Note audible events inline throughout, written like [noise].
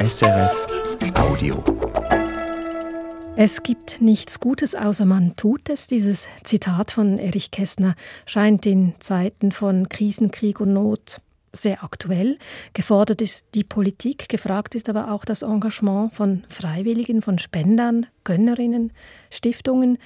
SRF Audio. Es gibt nichts Gutes, außer man tut es. Dieses Zitat von Erich Kästner scheint in Zeiten von Krisen, Krieg und Not sehr aktuell. Gefordert ist die Politik, gefragt ist aber auch das Engagement von Freiwilligen, von Spendern, Gönnerinnen, Stiftungen.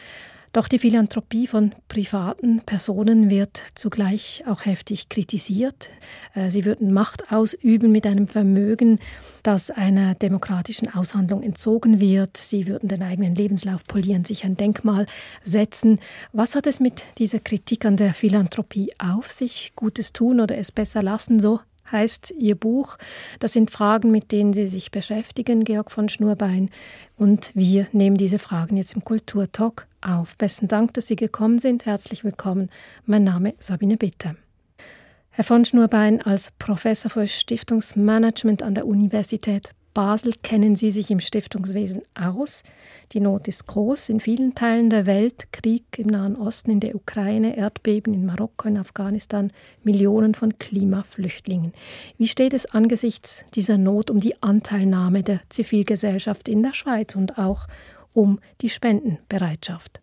Doch die Philanthropie von privaten Personen wird zugleich auch heftig kritisiert. Äh, sie würden Macht ausüben mit einem Vermögen, das einer demokratischen Aushandlung entzogen wird. Sie würden den eigenen Lebenslauf polieren, sich ein Denkmal setzen. Was hat es mit dieser Kritik an der Philanthropie auf sich? Gutes tun oder es besser lassen? So heißt Ihr Buch. Das sind Fragen, mit denen Sie sich beschäftigen, Georg von Schnurbein. Und wir nehmen diese Fragen jetzt im Kulturtalk auf. Besten Dank, dass Sie gekommen sind. Herzlich willkommen. Mein Name ist Sabine Bitte. Herr von Schnurbein, als Professor für Stiftungsmanagement an der Universität Basel kennen Sie sich im Stiftungswesen aus. Die Not ist groß in vielen Teilen der Welt. Krieg im Nahen Osten, in der Ukraine, Erdbeben in Marokko, in Afghanistan, Millionen von Klimaflüchtlingen. Wie steht es angesichts dieser Not um die Anteilnahme der Zivilgesellschaft in der Schweiz und auch um die Spendenbereitschaft?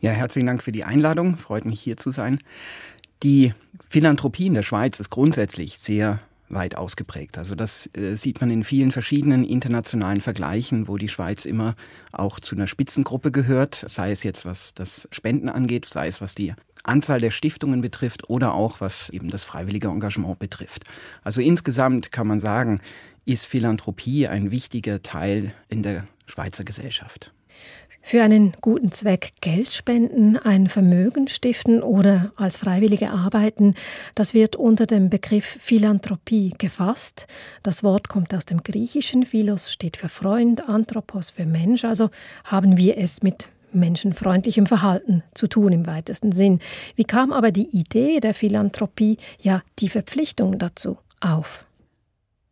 Ja, herzlichen Dank für die Einladung. Freut mich hier zu sein. Die Philanthropie in der Schweiz ist grundsätzlich sehr weit ausgeprägt. Also das äh, sieht man in vielen verschiedenen internationalen Vergleichen, wo die Schweiz immer auch zu einer Spitzengruppe gehört, sei es jetzt was das Spenden angeht, sei es was die Anzahl der Stiftungen betrifft oder auch was eben das freiwillige Engagement betrifft. Also insgesamt kann man sagen, ist Philanthropie ein wichtiger Teil in der Schweizer Gesellschaft für einen guten Zweck Geld spenden, ein Vermögen stiften oder als Freiwillige arbeiten, das wird unter dem Begriff Philanthropie gefasst. Das Wort kommt aus dem Griechischen. Philos steht für Freund, Anthropos für Mensch. Also haben wir es mit menschenfreundlichem Verhalten zu tun im weitesten Sinn. Wie kam aber die Idee der Philanthropie, ja die Verpflichtung dazu auf?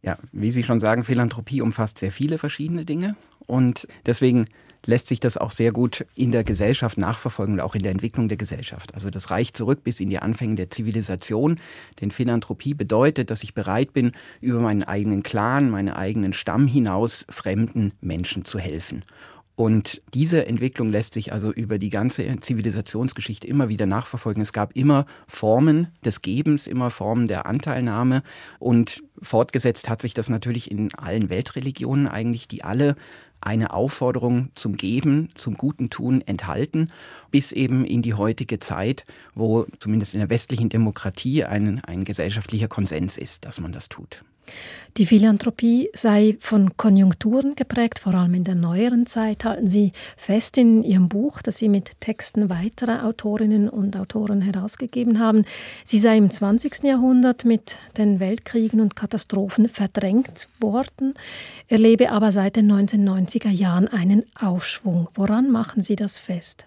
Ja, wie Sie schon sagen, Philanthropie umfasst sehr viele verschiedene Dinge und deswegen lässt sich das auch sehr gut in der Gesellschaft nachverfolgen und auch in der Entwicklung der Gesellschaft. Also das reicht zurück bis in die Anfänge der Zivilisation. Denn Philanthropie bedeutet, dass ich bereit bin, über meinen eigenen Clan, meinen eigenen Stamm hinaus fremden Menschen zu helfen. Und diese Entwicklung lässt sich also über die ganze Zivilisationsgeschichte immer wieder nachverfolgen. Es gab immer Formen des Gebens, immer Formen der Anteilnahme. Und fortgesetzt hat sich das natürlich in allen Weltreligionen eigentlich, die alle eine Aufforderung zum Geben, zum guten Tun enthalten, bis eben in die heutige Zeit, wo zumindest in der westlichen Demokratie ein, ein gesellschaftlicher Konsens ist, dass man das tut. Die Philanthropie sei von Konjunkturen geprägt, vor allem in der neueren Zeit, halten Sie fest in Ihrem Buch, das Sie mit Texten weiterer Autorinnen und Autoren herausgegeben haben. Sie sei im 20. Jahrhundert mit den Weltkriegen und Katastrophen verdrängt worden, erlebe aber seit den 1990er Jahren einen Aufschwung. Woran machen Sie das fest?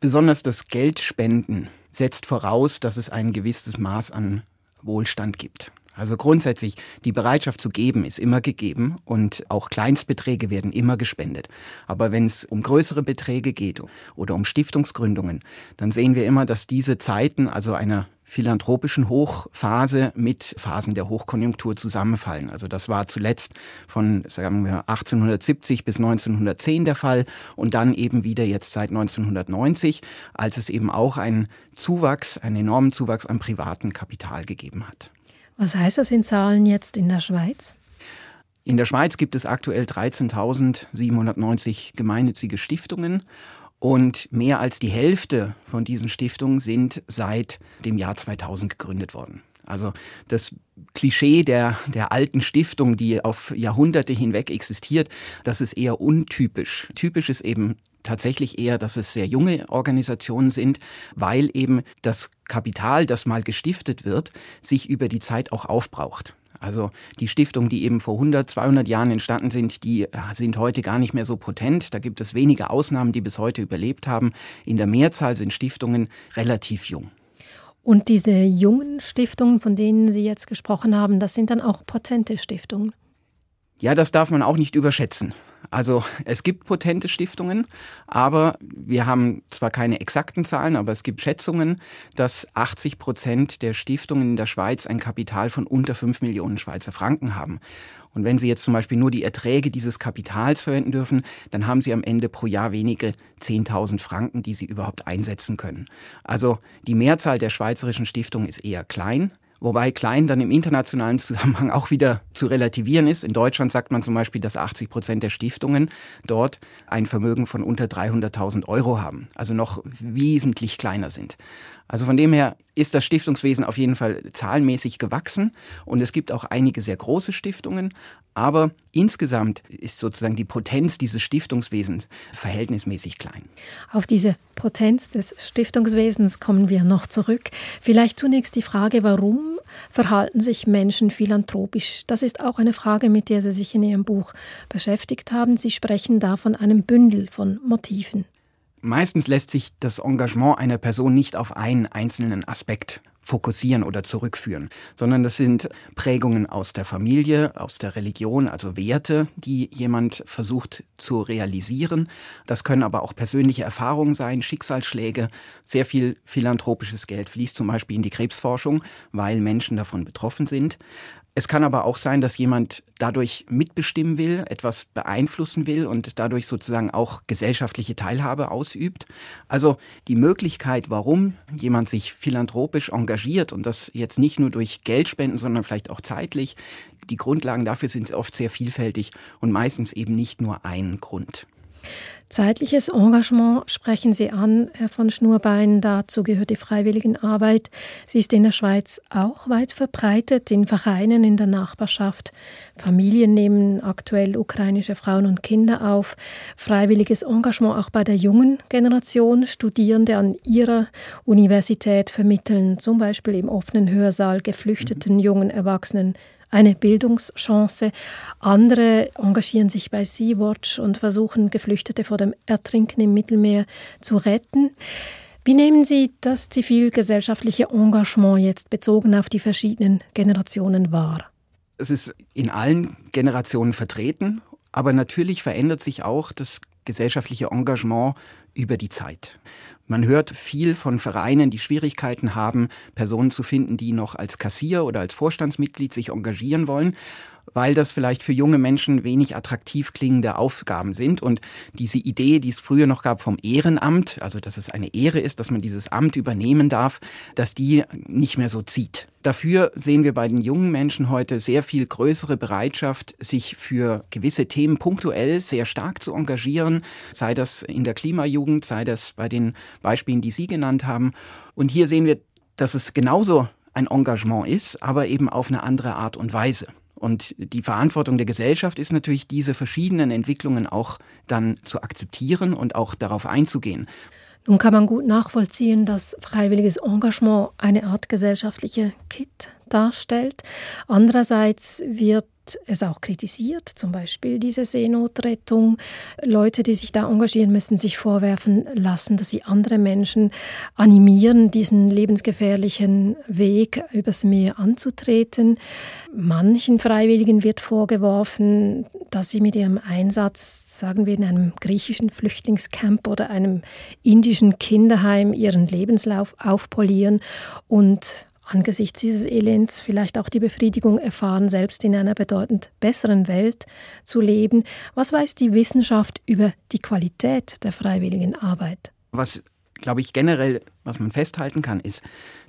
Besonders das Geldspenden setzt voraus, dass es ein gewisses Maß an Wohlstand gibt. Also grundsätzlich, die Bereitschaft zu geben ist immer gegeben und auch Kleinstbeträge werden immer gespendet. Aber wenn es um größere Beträge geht oder um Stiftungsgründungen, dann sehen wir immer, dass diese Zeiten, also einer philanthropischen Hochphase mit Phasen der Hochkonjunktur zusammenfallen. Also das war zuletzt von sagen wir 1870 bis 1910 der Fall und dann eben wieder jetzt seit 1990, als es eben auch einen Zuwachs, einen enormen Zuwachs an privaten Kapital gegeben hat. Was heißt das in Zahlen jetzt in der Schweiz? In der Schweiz gibt es aktuell 13.790 gemeinnützige Stiftungen und mehr als die Hälfte von diesen Stiftungen sind seit dem Jahr 2000 gegründet worden. Also das Klischee der, der alten Stiftung, die auf Jahrhunderte hinweg existiert, das ist eher untypisch. Typisch ist eben tatsächlich eher, dass es sehr junge Organisationen sind, weil eben das Kapital, das mal gestiftet wird, sich über die Zeit auch aufbraucht. Also die Stiftungen, die eben vor 100, 200 Jahren entstanden sind, die sind heute gar nicht mehr so potent. Da gibt es wenige Ausnahmen, die bis heute überlebt haben. In der Mehrzahl sind Stiftungen relativ jung. Und diese jungen Stiftungen, von denen Sie jetzt gesprochen haben, das sind dann auch potente Stiftungen? Ja, das darf man auch nicht überschätzen. Also es gibt potente Stiftungen, aber wir haben zwar keine exakten Zahlen, aber es gibt Schätzungen, dass 80 Prozent der Stiftungen in der Schweiz ein Kapital von unter 5 Millionen Schweizer Franken haben. Und wenn Sie jetzt zum Beispiel nur die Erträge dieses Kapitals verwenden dürfen, dann haben Sie am Ende pro Jahr wenige 10.000 Franken, die Sie überhaupt einsetzen können. Also die Mehrzahl der schweizerischen Stiftungen ist eher klein. Wobei klein dann im internationalen Zusammenhang auch wieder zu relativieren ist. In Deutschland sagt man zum Beispiel, dass 80 Prozent der Stiftungen dort ein Vermögen von unter 300.000 Euro haben, also noch wesentlich kleiner sind. Also von dem her ist das Stiftungswesen auf jeden Fall zahlenmäßig gewachsen und es gibt auch einige sehr große Stiftungen, aber insgesamt ist sozusagen die Potenz dieses Stiftungswesens verhältnismäßig klein. Auf diese Potenz des Stiftungswesens kommen wir noch zurück. Vielleicht zunächst die Frage, warum verhalten sich Menschen philanthropisch? Das ist auch eine Frage, mit der Sie sich in Ihrem Buch beschäftigt haben. Sie sprechen da von einem Bündel von Motiven. Meistens lässt sich das Engagement einer Person nicht auf einen einzelnen Aspekt fokussieren oder zurückführen, sondern das sind Prägungen aus der Familie, aus der Religion, also Werte, die jemand versucht zu realisieren. Das können aber auch persönliche Erfahrungen sein, Schicksalsschläge. Sehr viel philanthropisches Geld fließt zum Beispiel in die Krebsforschung, weil Menschen davon betroffen sind. Es kann aber auch sein, dass jemand dadurch mitbestimmen will, etwas beeinflussen will und dadurch sozusagen auch gesellschaftliche Teilhabe ausübt. Also die Möglichkeit, warum jemand sich philanthropisch engagiert und das jetzt nicht nur durch Geldspenden, sondern vielleicht auch zeitlich, die Grundlagen dafür sind oft sehr vielfältig und meistens eben nicht nur ein Grund. Zeitliches Engagement sprechen Sie an, Herr von Schnurbein. Dazu gehört die Freiwilligenarbeit. Sie ist in der Schweiz auch weit verbreitet, in Vereinen in der Nachbarschaft. Familien nehmen aktuell ukrainische Frauen und Kinder auf. Freiwilliges Engagement auch bei der jungen Generation. Studierende an ihrer Universität vermitteln zum Beispiel im offenen Hörsaal geflüchteten jungen Erwachsenen eine Bildungschance. Andere engagieren sich bei Sea-Watch und versuchen, Geflüchtete vor dem Ertrinken im Mittelmeer zu retten. Wie nehmen Sie das zivilgesellschaftliche Engagement jetzt bezogen auf die verschiedenen Generationen wahr? Es ist in allen Generationen vertreten, aber natürlich verändert sich auch das gesellschaftliche Engagement über die Zeit. Man hört viel von Vereinen, die Schwierigkeiten haben, Personen zu finden, die noch als Kassier oder als Vorstandsmitglied sich engagieren wollen weil das vielleicht für junge Menschen wenig attraktiv klingende Aufgaben sind. Und diese Idee, die es früher noch gab vom Ehrenamt, also dass es eine Ehre ist, dass man dieses Amt übernehmen darf, dass die nicht mehr so zieht. Dafür sehen wir bei den jungen Menschen heute sehr viel größere Bereitschaft, sich für gewisse Themen punktuell sehr stark zu engagieren, sei das in der Klimajugend, sei das bei den Beispielen, die Sie genannt haben. Und hier sehen wir, dass es genauso ein Engagement ist, aber eben auf eine andere Art und Weise. Und die Verantwortung der Gesellschaft ist natürlich, diese verschiedenen Entwicklungen auch dann zu akzeptieren und auch darauf einzugehen. Nun kann man gut nachvollziehen, dass freiwilliges Engagement eine Art gesellschaftliche Kit darstellt. Andererseits wird es auch kritisiert, zum Beispiel diese Seenotrettung. Leute, die sich da engagieren, müssen sich vorwerfen lassen, dass sie andere Menschen animieren, diesen lebensgefährlichen Weg übers Meer anzutreten. Manchen Freiwilligen wird vorgeworfen, dass sie mit ihrem Einsatz, sagen wir, in einem griechischen Flüchtlingscamp oder einem indischen Kinderheim ihren Lebenslauf aufpolieren und angesichts dieses Elends vielleicht auch die Befriedigung erfahren, selbst in einer bedeutend besseren Welt zu leben. Was weiß die Wissenschaft über die Qualität der freiwilligen Arbeit? Was, glaube ich, generell, was man festhalten kann, ist,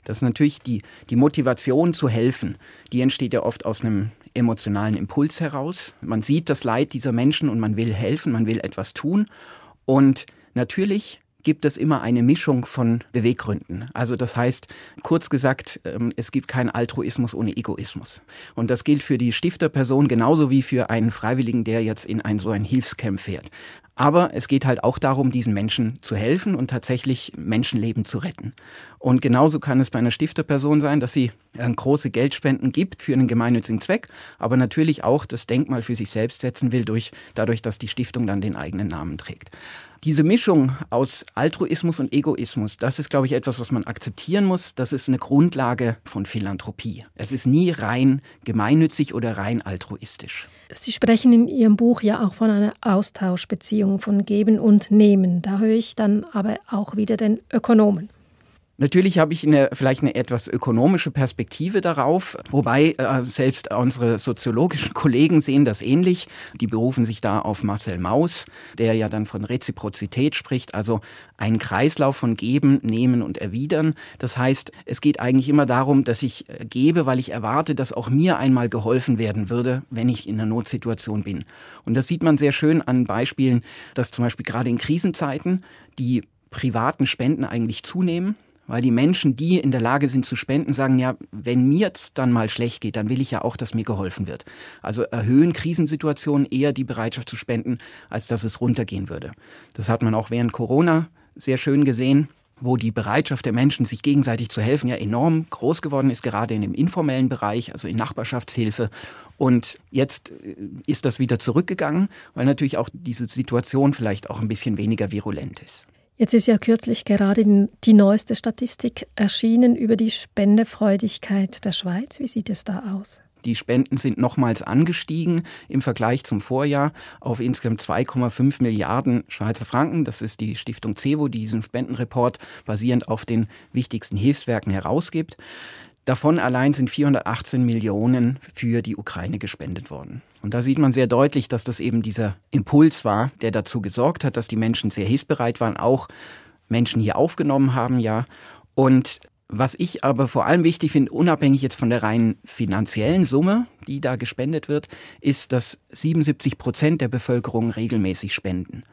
dass natürlich die, die Motivation zu helfen, die entsteht ja oft aus einem emotionalen Impuls heraus. Man sieht das Leid dieser Menschen und man will helfen, man will etwas tun. Und natürlich gibt es immer eine Mischung von Beweggründen. Also das heißt, kurz gesagt, ähm, es gibt keinen Altruismus ohne Egoismus. Und das gilt für die Stifterperson genauso wie für einen Freiwilligen, der jetzt in ein so ein Hilfscamp fährt. Aber es geht halt auch darum, diesen Menschen zu helfen und tatsächlich Menschenleben zu retten. Und genauso kann es bei einer Stifterperson sein, dass sie äh, große Geldspenden gibt für einen gemeinnützigen Zweck, aber natürlich auch das Denkmal für sich selbst setzen will, durch, dadurch, dass die Stiftung dann den eigenen Namen trägt. Diese Mischung aus Altruismus und Egoismus, das ist, glaube ich, etwas, was man akzeptieren muss. Das ist eine Grundlage von Philanthropie. Es ist nie rein gemeinnützig oder rein altruistisch. Sie sprechen in Ihrem Buch ja auch von einer Austauschbeziehung, von Geben und Nehmen. Da höre ich dann aber auch wieder den Ökonomen. Natürlich habe ich eine, vielleicht eine etwas ökonomische Perspektive darauf, wobei äh, selbst unsere soziologischen Kollegen sehen das ähnlich. Die berufen sich da auf Marcel Maus, der ja dann von Reziprozität spricht, also ein Kreislauf von Geben, Nehmen und Erwidern. Das heißt, es geht eigentlich immer darum, dass ich äh, gebe, weil ich erwarte, dass auch mir einmal geholfen werden würde, wenn ich in einer Notsituation bin. Und das sieht man sehr schön an Beispielen, dass zum Beispiel gerade in Krisenzeiten die privaten Spenden eigentlich zunehmen. Weil die Menschen, die in der Lage sind zu spenden, sagen, ja, wenn mir jetzt dann mal schlecht geht, dann will ich ja auch, dass mir geholfen wird. Also erhöhen Krisensituationen eher die Bereitschaft zu spenden, als dass es runtergehen würde. Das hat man auch während Corona sehr schön gesehen wo die Bereitschaft der Menschen, sich gegenseitig zu helfen, ja enorm groß geworden ist, gerade in dem informellen Bereich, also in Nachbarschaftshilfe. Und jetzt äh, ist das wieder zurückgegangen, weil natürlich auch diese Situation vielleicht auch ein bisschen weniger virulent ist. Jetzt ist ja kürzlich gerade die neueste Statistik erschienen über die Spendefreudigkeit der Schweiz. Wie sieht es da aus? Die Spenden sind nochmals angestiegen im Vergleich zum Vorjahr auf insgesamt 2,5 Milliarden Schweizer Franken. Das ist die Stiftung CEVO, die diesen Spendenreport basierend auf den wichtigsten Hilfswerken herausgibt. Davon allein sind 418 Millionen für die Ukraine gespendet worden. Und da sieht man sehr deutlich, dass das eben dieser Impuls war, der dazu gesorgt hat, dass die Menschen sehr hilfsbereit waren, auch Menschen hier aufgenommen haben, ja. Und was ich aber vor allem wichtig finde, unabhängig jetzt von der rein finanziellen Summe, die da gespendet wird, ist, dass 77 Prozent der Bevölkerung regelmäßig spenden.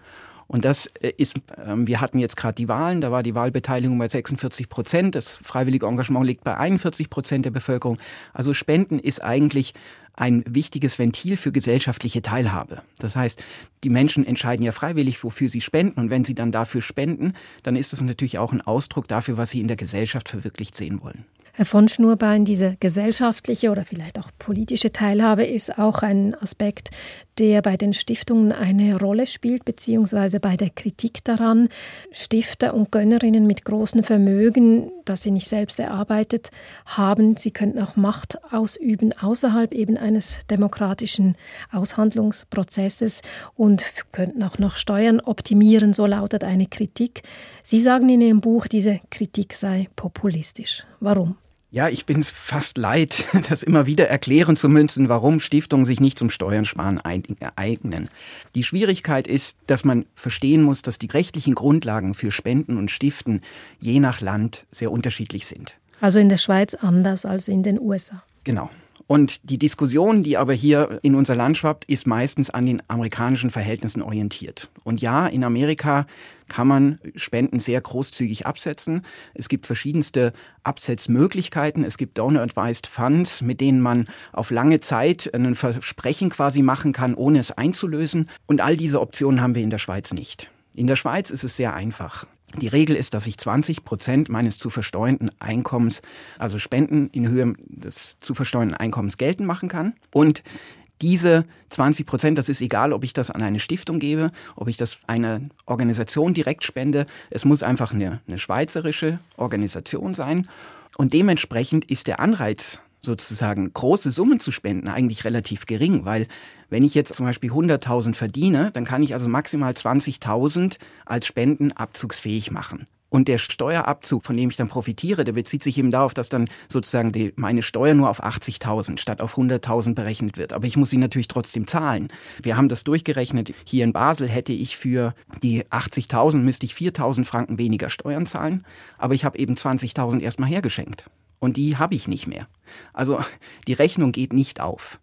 Und das äh, ist, ähm, wir hatten jetzt gerade die Wahlen, da war die Wahlbeteiligung bei 46 Prozent, das freiwillige Engagement liegt bei 41 Prozent der Bevölkerung. Also Spenden ist eigentlich ein wichtiges Ventil für gesellschaftliche Teilhabe. Das heißt, die Menschen entscheiden ja freiwillig, wofür sie spenden. Und wenn sie dann dafür spenden, dann ist das natürlich auch ein Ausdruck dafür, was sie in der Gesellschaft verwirklicht sehen wollen. Herr von Schnurbein, diese gesellschaftliche oder vielleicht auch politische Teilhabe ist auch ein Aspekt, der bei den Stiftungen eine Rolle spielt, beziehungsweise bei der Kritik daran. Stifter und Gönnerinnen mit großen Vermögen, das sie nicht selbst erarbeitet haben, sie könnten auch Macht ausüben außerhalb eben eines demokratischen Aushandlungsprozesses und könnten auch noch Steuern optimieren, so lautet eine Kritik. Sie sagen in Ihrem Buch, diese Kritik sei populistisch. Warum? Ja, ich bin es fast leid, [laughs] das immer wieder erklären zu müssen, warum Stiftungen sich nicht zum Steuern sparen eignen. Die Schwierigkeit ist, dass man verstehen muss, dass die rechtlichen Grundlagen für Spenden und Stiften je nach Land sehr unterschiedlich sind. Also in der Schweiz anders als in den USA. Genau. Und die Diskussion, die aber hier in unser Land schwappt, ist meistens an den amerikanischen Verhältnissen orientiert. Und ja, in Amerika kann man Spenden sehr großzügig absetzen. Es gibt verschiedenste Absetzmöglichkeiten. Es gibt Donor-Advised Funds, mit denen man auf lange Zeit ein Versprechen quasi machen kann, ohne es einzulösen. Und all diese Optionen haben wir in der Schweiz nicht. In der Schweiz ist es sehr einfach. Die Regel ist, dass ich 20 Prozent meines zu versteuernden Einkommens, also Spenden in Höhe des zu versteuernden Einkommens geltend machen kann. Und diese 20 Prozent, das ist egal, ob ich das an eine Stiftung gebe, ob ich das einer Organisation direkt spende. Es muss einfach eine, eine schweizerische Organisation sein. Und dementsprechend ist der Anreiz, sozusagen große Summen zu spenden, eigentlich relativ gering, weil wenn ich jetzt zum Beispiel 100.000 verdiene, dann kann ich also maximal 20.000 als Spenden abzugsfähig machen. Und der Steuerabzug, von dem ich dann profitiere, der bezieht sich eben darauf, dass dann sozusagen die, meine Steuer nur auf 80.000 statt auf 100.000 berechnet wird. Aber ich muss sie natürlich trotzdem zahlen. Wir haben das durchgerechnet. Hier in Basel hätte ich für die 80.000 müsste ich 4.000 Franken weniger Steuern zahlen. Aber ich habe eben 20.000 erstmal hergeschenkt. Und die habe ich nicht mehr. Also die Rechnung geht nicht auf.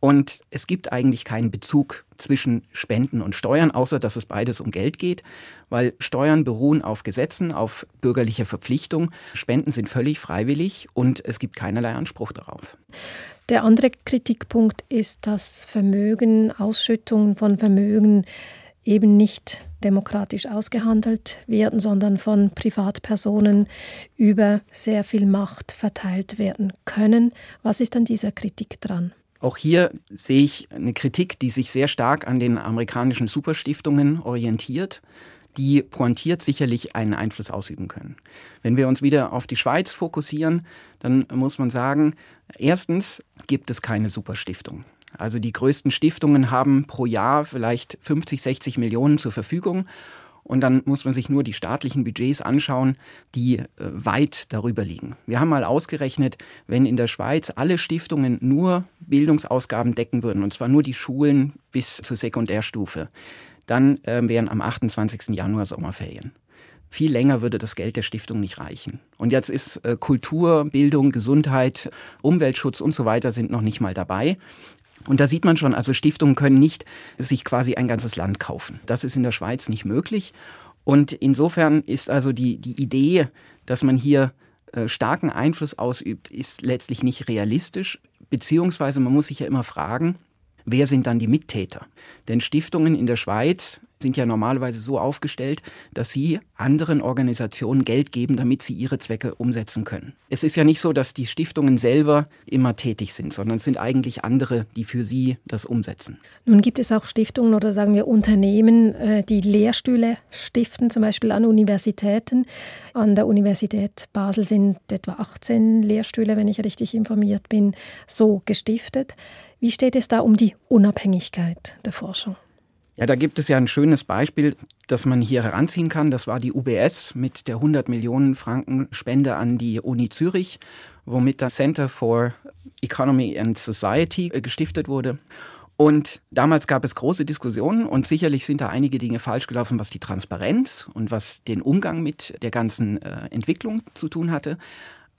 Und es gibt eigentlich keinen Bezug zwischen Spenden und Steuern, außer dass es beides um Geld geht, weil Steuern beruhen auf Gesetzen, auf bürgerlicher Verpflichtung. Spenden sind völlig freiwillig und es gibt keinerlei Anspruch darauf. Der andere Kritikpunkt ist, dass Vermögen, Ausschüttungen von Vermögen eben nicht demokratisch ausgehandelt werden, sondern von Privatpersonen über sehr viel Macht verteilt werden können. Was ist an dieser Kritik dran? Auch hier sehe ich eine Kritik, die sich sehr stark an den amerikanischen Superstiftungen orientiert. die pointiert sicherlich einen Einfluss ausüben können. Wenn wir uns wieder auf die Schweiz fokussieren, dann muss man sagen, erstens gibt es keine Superstiftung. Also die größten Stiftungen haben pro Jahr vielleicht 50, 60 Millionen zur Verfügung. Und dann muss man sich nur die staatlichen Budgets anschauen, die äh, weit darüber liegen. Wir haben mal ausgerechnet, wenn in der Schweiz alle Stiftungen nur Bildungsausgaben decken würden, und zwar nur die Schulen bis zur Sekundärstufe, dann äh, wären am 28. Januar Sommerferien. Viel länger würde das Geld der Stiftung nicht reichen. Und jetzt ist äh, Kultur, Bildung, Gesundheit, Umweltschutz und so weiter sind noch nicht mal dabei. Und da sieht man schon, also Stiftungen können nicht sich quasi ein ganzes Land kaufen. Das ist in der Schweiz nicht möglich. Und insofern ist also die, die Idee, dass man hier äh, starken Einfluss ausübt, ist letztlich nicht realistisch. Beziehungsweise man muss sich ja immer fragen, Wer sind dann die Mittäter? Denn Stiftungen in der Schweiz sind ja normalerweise so aufgestellt, dass sie anderen Organisationen Geld geben, damit sie ihre Zwecke umsetzen können. Es ist ja nicht so, dass die Stiftungen selber immer tätig sind, sondern es sind eigentlich andere, die für sie das umsetzen. Nun gibt es auch Stiftungen oder sagen wir Unternehmen, äh, die Lehrstühle stiften, zum Beispiel an Universitäten. An der Universität Basel sind etwa 18 Lehrstühle, wenn ich richtig informiert bin, so gestiftet. Wie steht es da um die Unabhängigkeit der Forschung? Ja, da gibt es ja ein schönes Beispiel, das man hier heranziehen kann. Das war die UBS mit der 100 Millionen Franken Spende an die Uni Zürich, womit das Center for Economy and Society äh, gestiftet wurde. Und damals gab es große Diskussionen und sicherlich sind da einige Dinge falsch gelaufen, was die Transparenz und was den Umgang mit der ganzen äh, Entwicklung zu tun hatte.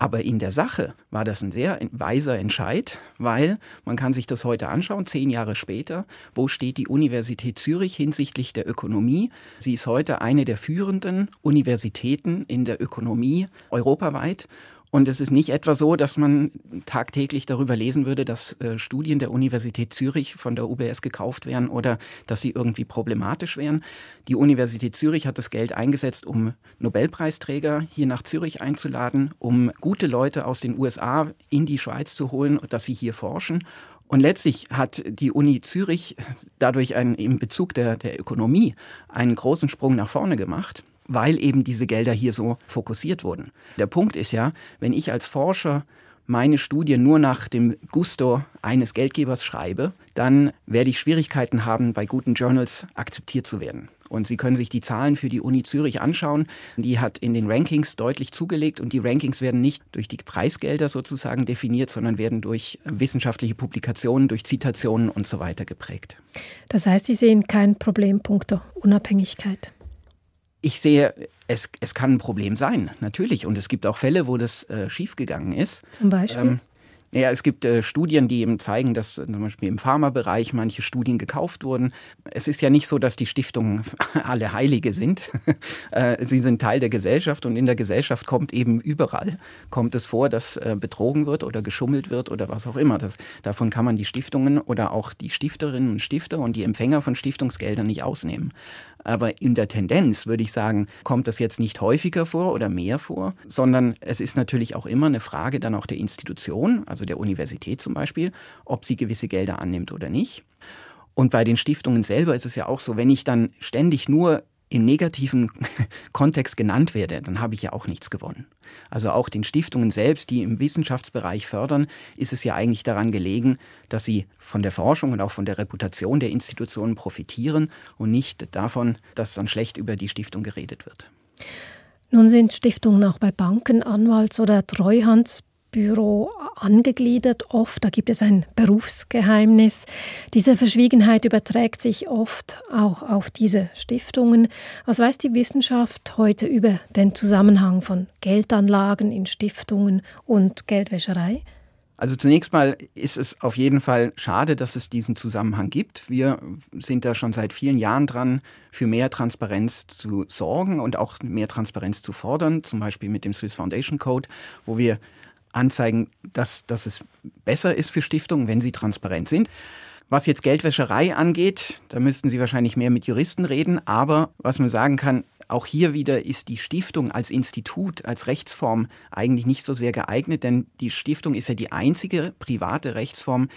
Aber in der Sache war das ein sehr weiser Entscheid, weil man kann sich das heute anschauen, zehn Jahre später, wo steht die Universität Zürich hinsichtlich der Ökonomie? Sie ist heute eine der führenden Universitäten in der Ökonomie europaweit und es ist nicht etwa so, dass man tagtäglich darüber lesen würde, dass äh, Studien der Universität Zürich von der UBS gekauft werden oder dass sie irgendwie problematisch wären. Die Universität Zürich hat das Geld eingesetzt, um Nobelpreisträger hier nach Zürich einzuladen, um gute Leute aus den USA in die Schweiz zu holen, dass sie hier forschen. Und letztlich hat die Uni Zürich dadurch einen, im Bezug der, der Ökonomie einen großen Sprung nach vorne gemacht weil eben diese Gelder hier so fokussiert wurden. Der Punkt ist ja, wenn ich als Forscher meine Studie nur nach dem Gusto eines Geldgebers schreibe, dann werde ich Schwierigkeiten haben, bei guten Journals akzeptiert zu werden. Und Sie können sich die Zahlen für die Uni Zürich anschauen. Die hat in den Rankings deutlich zugelegt und die Rankings werden nicht durch die Preisgelder sozusagen definiert, sondern werden durch wissenschaftliche Publikationen, durch Zitationen und so weiter geprägt. Das heißt, Sie sehen kein Problem punkto Unabhängigkeit. Ich sehe, es, es kann ein Problem sein, natürlich. Und es gibt auch Fälle, wo das äh, schiefgegangen ist. Zum Beispiel? Ähm, ja, es gibt äh, Studien, die eben zeigen, dass äh, zum Beispiel im Pharmabereich manche Studien gekauft wurden. Es ist ja nicht so, dass die Stiftungen [laughs] alle Heilige sind. [laughs] äh, sie sind Teil der Gesellschaft und in der Gesellschaft kommt eben überall, kommt es vor, dass äh, betrogen wird oder geschummelt wird oder was auch immer. Das, davon kann man die Stiftungen oder auch die Stifterinnen und Stifter und die Empfänger von Stiftungsgeldern nicht ausnehmen. Aber in der Tendenz würde ich sagen, kommt das jetzt nicht häufiger vor oder mehr vor, sondern es ist natürlich auch immer eine Frage dann auch der Institution, also der Universität zum Beispiel, ob sie gewisse Gelder annimmt oder nicht. Und bei den Stiftungen selber ist es ja auch so, wenn ich dann ständig nur im negativen [laughs] Kontext genannt werde, dann habe ich ja auch nichts gewonnen. Also auch den Stiftungen selbst, die im Wissenschaftsbereich fördern, ist es ja eigentlich daran gelegen, dass sie von der Forschung und auch von der Reputation der Institutionen profitieren und nicht davon, dass dann schlecht über die Stiftung geredet wird. Nun sind Stiftungen auch bei Banken, Anwalts- oder Treuhands Büro angegliedert oft. Da gibt es ein Berufsgeheimnis. Diese Verschwiegenheit überträgt sich oft auch auf diese Stiftungen. Was weiß die Wissenschaft heute über den Zusammenhang von Geldanlagen in Stiftungen und Geldwäscherei? Also zunächst mal ist es auf jeden Fall schade, dass es diesen Zusammenhang gibt. Wir sind da schon seit vielen Jahren dran, für mehr Transparenz zu sorgen und auch mehr Transparenz zu fordern, zum Beispiel mit dem Swiss Foundation Code, wo wir anzeigen, dass, dass es besser ist für Stiftungen, wenn sie transparent sind. Was jetzt Geldwäscherei angeht, da müssten Sie wahrscheinlich mehr mit Juristen reden. Aber was man sagen kann, auch hier wieder ist die Stiftung als Institut, als Rechtsform eigentlich nicht so sehr geeignet, denn die Stiftung ist ja die einzige private Rechtsform,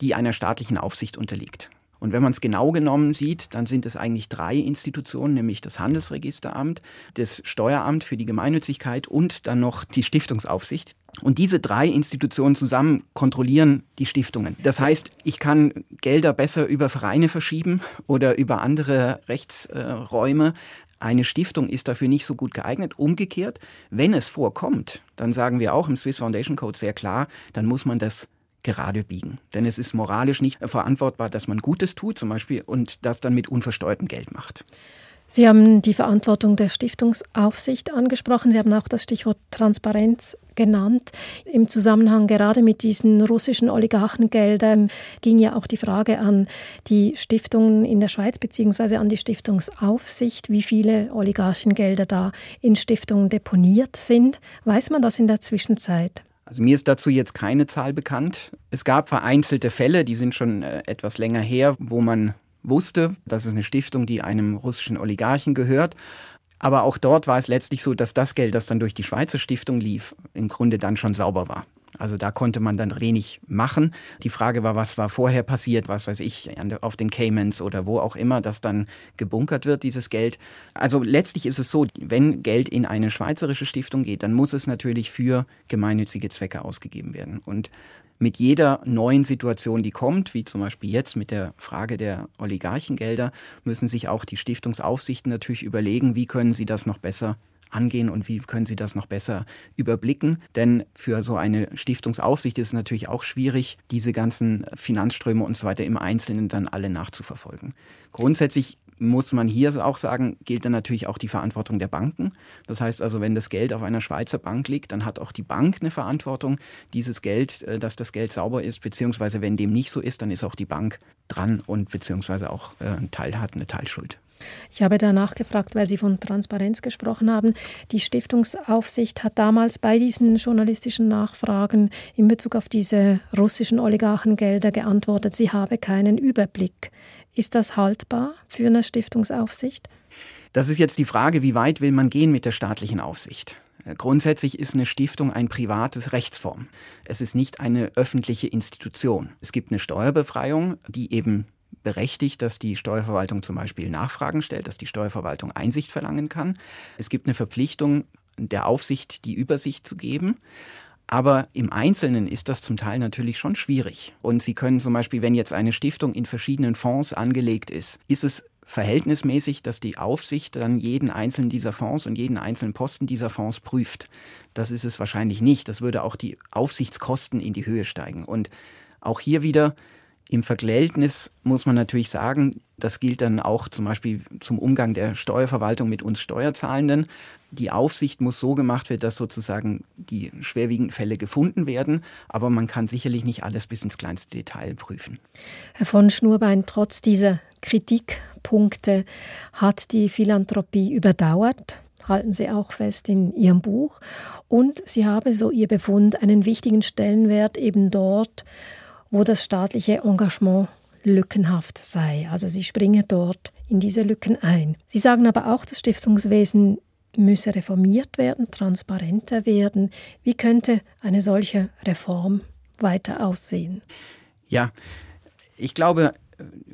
die einer staatlichen Aufsicht unterliegt. Und wenn man es genau genommen sieht, dann sind es eigentlich drei Institutionen, nämlich das Handelsregisteramt, das Steueramt für die Gemeinnützigkeit und dann noch die Stiftungsaufsicht. Und diese drei Institutionen zusammen kontrollieren die Stiftungen. Das heißt, ich kann Gelder besser über Vereine verschieben oder über andere Rechtsräume. Eine Stiftung ist dafür nicht so gut geeignet. Umgekehrt, wenn es vorkommt, dann sagen wir auch im Swiss Foundation Code sehr klar, dann muss man das gerade biegen. Denn es ist moralisch nicht verantwortbar, dass man Gutes tut, zum Beispiel, und das dann mit unversteuertem Geld macht. Sie haben die Verantwortung der Stiftungsaufsicht angesprochen. Sie haben auch das Stichwort Transparenz genannt. Im Zusammenhang gerade mit diesen russischen Oligarchengeldern ging ja auch die Frage an die Stiftungen in der Schweiz bzw. an die Stiftungsaufsicht, wie viele Oligarchengelder da in Stiftungen deponiert sind. Weiß man das in der Zwischenzeit? Also mir ist dazu jetzt keine Zahl bekannt. Es gab vereinzelte Fälle, die sind schon äh, etwas länger her, wo man wusste, das ist eine Stiftung, die einem russischen Oligarchen gehört. Aber auch dort war es letztlich so, dass das Geld, das dann durch die Schweizer Stiftung lief, im Grunde dann schon sauber war. Also da konnte man dann wenig machen. Die Frage war, was war vorher passiert, was weiß ich, auf den Caymans oder wo auch immer, dass dann gebunkert wird, dieses Geld. Also letztlich ist es so, wenn Geld in eine schweizerische Stiftung geht, dann muss es natürlich für gemeinnützige Zwecke ausgegeben werden. Und mit jeder neuen Situation, die kommt, wie zum Beispiel jetzt mit der Frage der Oligarchengelder, müssen sich auch die Stiftungsaufsichten natürlich überlegen, wie können sie das noch besser angehen und wie können Sie das noch besser überblicken? Denn für so eine Stiftungsaufsicht ist es natürlich auch schwierig, diese ganzen Finanzströme und so weiter im Einzelnen dann alle nachzuverfolgen. Grundsätzlich muss man hier auch sagen, gilt dann natürlich auch die Verantwortung der Banken. Das heißt also, wenn das Geld auf einer Schweizer Bank liegt, dann hat auch die Bank eine Verantwortung, dieses Geld, äh, dass das Geld sauber ist, beziehungsweise wenn dem nicht so ist, dann ist auch die Bank dran und beziehungsweise auch äh, ein Teil hat eine Teilschuld. Ich habe danach gefragt, weil Sie von Transparenz gesprochen haben. Die Stiftungsaufsicht hat damals bei diesen journalistischen Nachfragen in Bezug auf diese russischen Oligarchengelder geantwortet, sie habe keinen Überblick. Ist das haltbar für eine Stiftungsaufsicht? Das ist jetzt die Frage, wie weit will man gehen mit der staatlichen Aufsicht? Grundsätzlich ist eine Stiftung ein privates Rechtsform. Es ist nicht eine öffentliche Institution. Es gibt eine Steuerbefreiung, die eben berechtigt, dass die Steuerverwaltung zum Beispiel Nachfragen stellt, dass die Steuerverwaltung Einsicht verlangen kann. Es gibt eine Verpflichtung der Aufsicht, die Übersicht zu geben. Aber im Einzelnen ist das zum Teil natürlich schon schwierig. Und Sie können zum Beispiel, wenn jetzt eine Stiftung in verschiedenen Fonds angelegt ist, ist es verhältnismäßig, dass die Aufsicht dann jeden einzelnen dieser Fonds und jeden einzelnen Posten dieser Fonds prüft. Das ist es wahrscheinlich nicht. Das würde auch die Aufsichtskosten in die Höhe steigen. Und auch hier wieder im Verhältnis muss man natürlich sagen, das gilt dann auch zum Beispiel zum Umgang der Steuerverwaltung mit uns Steuerzahlenden. Die Aufsicht muss so gemacht werden, dass sozusagen die schwerwiegenden Fälle gefunden werden, aber man kann sicherlich nicht alles bis ins kleinste Detail prüfen. Herr von Schnurbein, trotz dieser Kritikpunkte hat die Philanthropie überdauert halten Sie auch fest in Ihrem Buch. Und sie habe, so Ihr Befund, einen wichtigen Stellenwert eben dort, wo das staatliche Engagement lückenhaft sei. Also sie springen dort in diese Lücken ein. Sie sagen aber auch, das Stiftungswesen müsse reformiert werden, transparenter werden. Wie könnte eine solche Reform weiter aussehen? Ja, ich glaube,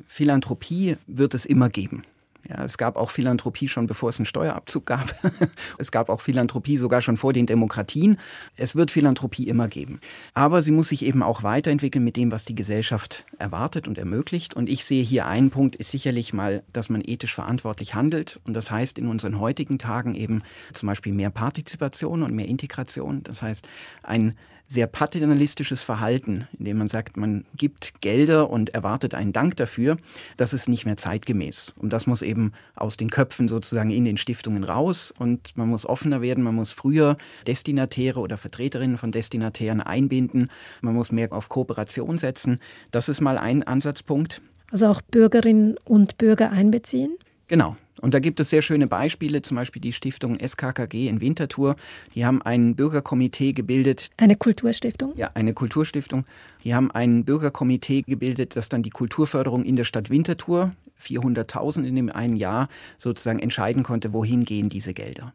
Philanthropie wird es immer geben. Ja, es gab auch Philanthropie schon bevor es einen Steuerabzug gab. [laughs] es gab auch Philanthropie sogar schon vor den Demokratien. Es wird Philanthropie immer geben. Aber sie muss sich eben auch weiterentwickeln mit dem, was die Gesellschaft erwartet und ermöglicht. Und ich sehe hier einen Punkt, ist sicherlich mal, dass man ethisch verantwortlich handelt. Und das heißt in unseren heutigen Tagen eben zum Beispiel mehr Partizipation und mehr Integration. Das heißt, ein sehr paternalistisches Verhalten, indem man sagt, man gibt Gelder und erwartet einen Dank dafür, das ist nicht mehr zeitgemäß. Und das muss eben aus den Köpfen sozusagen in den Stiftungen raus und man muss offener werden, man muss früher Destinatäre oder Vertreterinnen von Destinatären einbinden, man muss mehr auf Kooperation setzen. Das ist mal ein Ansatzpunkt. Also auch Bürgerinnen und Bürger einbeziehen? Genau. Und da gibt es sehr schöne Beispiele, zum Beispiel die Stiftung SKKG in Winterthur. Die haben ein Bürgerkomitee gebildet. Eine Kulturstiftung? Ja, eine Kulturstiftung. Die haben ein Bürgerkomitee gebildet, das dann die Kulturförderung in der Stadt Winterthur, 400.000 in dem einen Jahr, sozusagen entscheiden konnte, wohin gehen diese Gelder.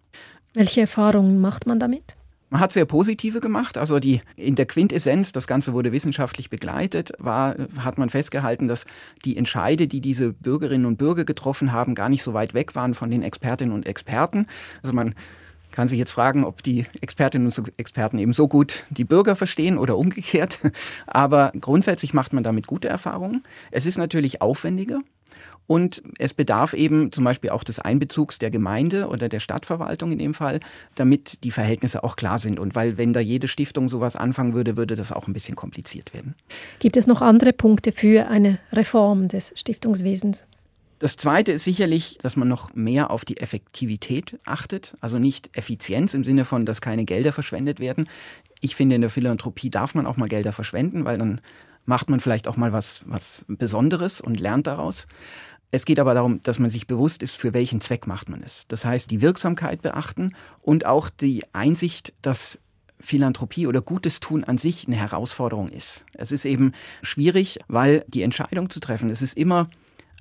Welche Erfahrungen macht man damit? Man hat sehr positive gemacht, also die in der Quintessenz, das Ganze wurde wissenschaftlich begleitet, war, hat man festgehalten, dass die Entscheide, die diese Bürgerinnen und Bürger getroffen haben, gar nicht so weit weg waren von den Expertinnen und Experten. Also man kann sich jetzt fragen, ob die Expertinnen und Experten eben so gut die Bürger verstehen oder umgekehrt. [laughs] Aber grundsätzlich macht man damit gute Erfahrungen. Es ist natürlich aufwendiger. Und es bedarf eben zum Beispiel auch des Einbezugs der Gemeinde oder der Stadtverwaltung in dem Fall, damit die Verhältnisse auch klar sind. Und weil, wenn da jede Stiftung sowas anfangen würde, würde das auch ein bisschen kompliziert werden. Gibt es noch andere Punkte für eine Reform des Stiftungswesens? Das Zweite ist sicherlich, dass man noch mehr auf die Effektivität achtet, also nicht Effizienz im Sinne von, dass keine Gelder verschwendet werden. Ich finde, in der Philanthropie darf man auch mal Gelder verschwenden, weil dann macht man vielleicht auch mal was, was Besonderes und lernt daraus. Es geht aber darum, dass man sich bewusst ist, für welchen Zweck macht man es. Das heißt, die Wirksamkeit beachten und auch die Einsicht, dass Philanthropie oder Gutes tun an sich eine Herausforderung ist. Es ist eben schwierig, weil die Entscheidung zu treffen, es ist immer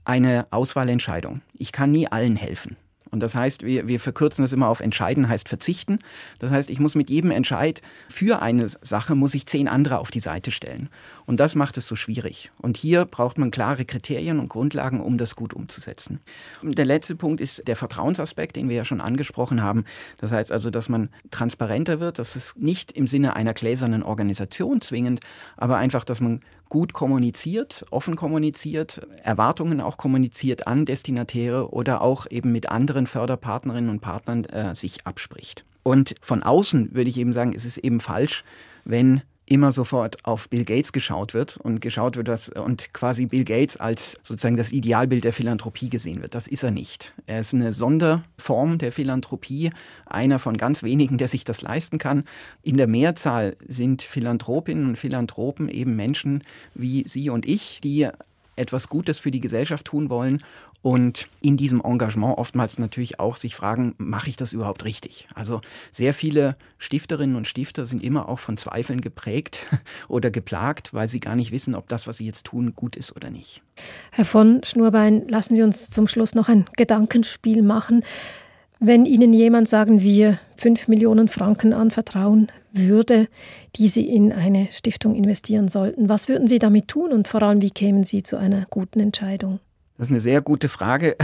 eine Auswahlentscheidung. Ich kann nie allen helfen. Und das heißt, wir, wir verkürzen das immer auf entscheiden heißt verzichten. Das heißt, ich muss mit jedem Entscheid für eine Sache, muss ich zehn andere auf die Seite stellen. Und das macht es so schwierig. Und hier braucht man klare Kriterien und Grundlagen, um das gut umzusetzen. Und der letzte Punkt ist der Vertrauensaspekt, den wir ja schon angesprochen haben. Das heißt also, dass man transparenter wird. Das ist nicht im Sinne einer gläsernen Organisation zwingend, aber einfach, dass man gut kommuniziert, offen kommuniziert, Erwartungen auch kommuniziert an Destinatäre oder auch eben mit anderen Förderpartnerinnen und Partnern äh, sich abspricht. Und von außen würde ich eben sagen, es ist eben falsch, wenn immer sofort auf Bill Gates geschaut wird und geschaut wird, was, und quasi Bill Gates als sozusagen das Idealbild der Philanthropie gesehen wird. Das ist er nicht. Er ist eine Sonderform der Philanthropie, einer von ganz wenigen, der sich das leisten kann. In der Mehrzahl sind Philanthropinnen und Philanthropen eben Menschen wie Sie und ich, die etwas Gutes für die Gesellschaft tun wollen und in diesem Engagement oftmals natürlich auch sich fragen, mache ich das überhaupt richtig? Also sehr viele Stifterinnen und Stifter sind immer auch von Zweifeln geprägt [laughs] oder geplagt, weil sie gar nicht wissen, ob das, was sie jetzt tun, gut ist oder nicht. Herr von Schnurbein, lassen Sie uns zum Schluss noch ein Gedankenspiel machen. Wenn Ihnen jemand sagen wir fünf Millionen Franken anvertrauen würde, die Sie in eine Stiftung investieren sollten, was würden Sie damit tun und vor allem, wie kämen Sie zu einer guten Entscheidung? Das ist eine sehr gute Frage.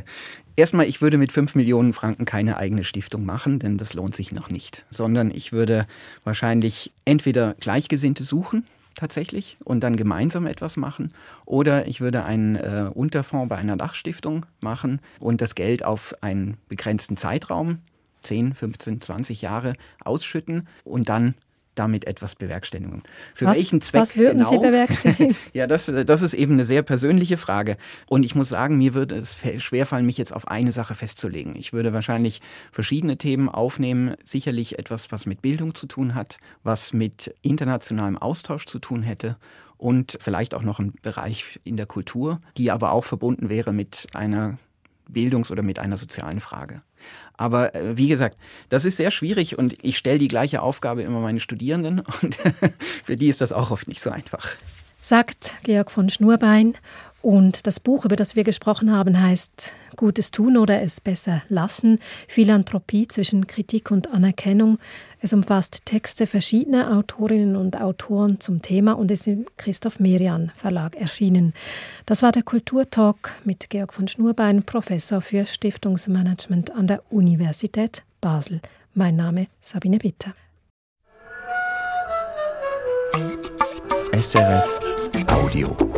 [laughs] Erstmal, ich würde mit fünf Millionen Franken keine eigene Stiftung machen, denn das lohnt sich noch nicht. Sondern ich würde wahrscheinlich entweder Gleichgesinnte suchen, tatsächlich und dann gemeinsam etwas machen. Oder ich würde einen äh, Unterfonds bei einer Dachstiftung machen und das Geld auf einen begrenzten Zeitraum, 10, 15, 20 Jahre, ausschütten und dann damit etwas bewerkstelligen. Für was, welchen Zweck was würden genau? Sie bewerkstelligen? [laughs] ja, das, das ist eben eine sehr persönliche Frage. Und ich muss sagen, mir würde es schwerfallen, mich jetzt auf eine Sache festzulegen. Ich würde wahrscheinlich verschiedene Themen aufnehmen. Sicherlich etwas, was mit Bildung zu tun hat, was mit internationalem Austausch zu tun hätte und vielleicht auch noch ein Bereich in der Kultur, die aber auch verbunden wäre mit einer Bildungs- oder mit einer sozialen Frage. Aber äh, wie gesagt, das ist sehr schwierig und ich stelle die gleiche Aufgabe immer meinen Studierenden [laughs] und für die ist das auch oft nicht so einfach. Sagt Georg von Schnurbein. Und das Buch, über das wir gesprochen haben, heißt Gutes tun oder es besser lassen. Philanthropie zwischen Kritik und Anerkennung. Es umfasst Texte verschiedener Autorinnen und Autoren zum Thema und ist im Christoph Merian Verlag erschienen. Das war der Kulturtalk mit Georg von Schnurbein, Professor für Stiftungsmanagement an der Universität Basel. Mein Name Sabine Bitter. SRF Audio.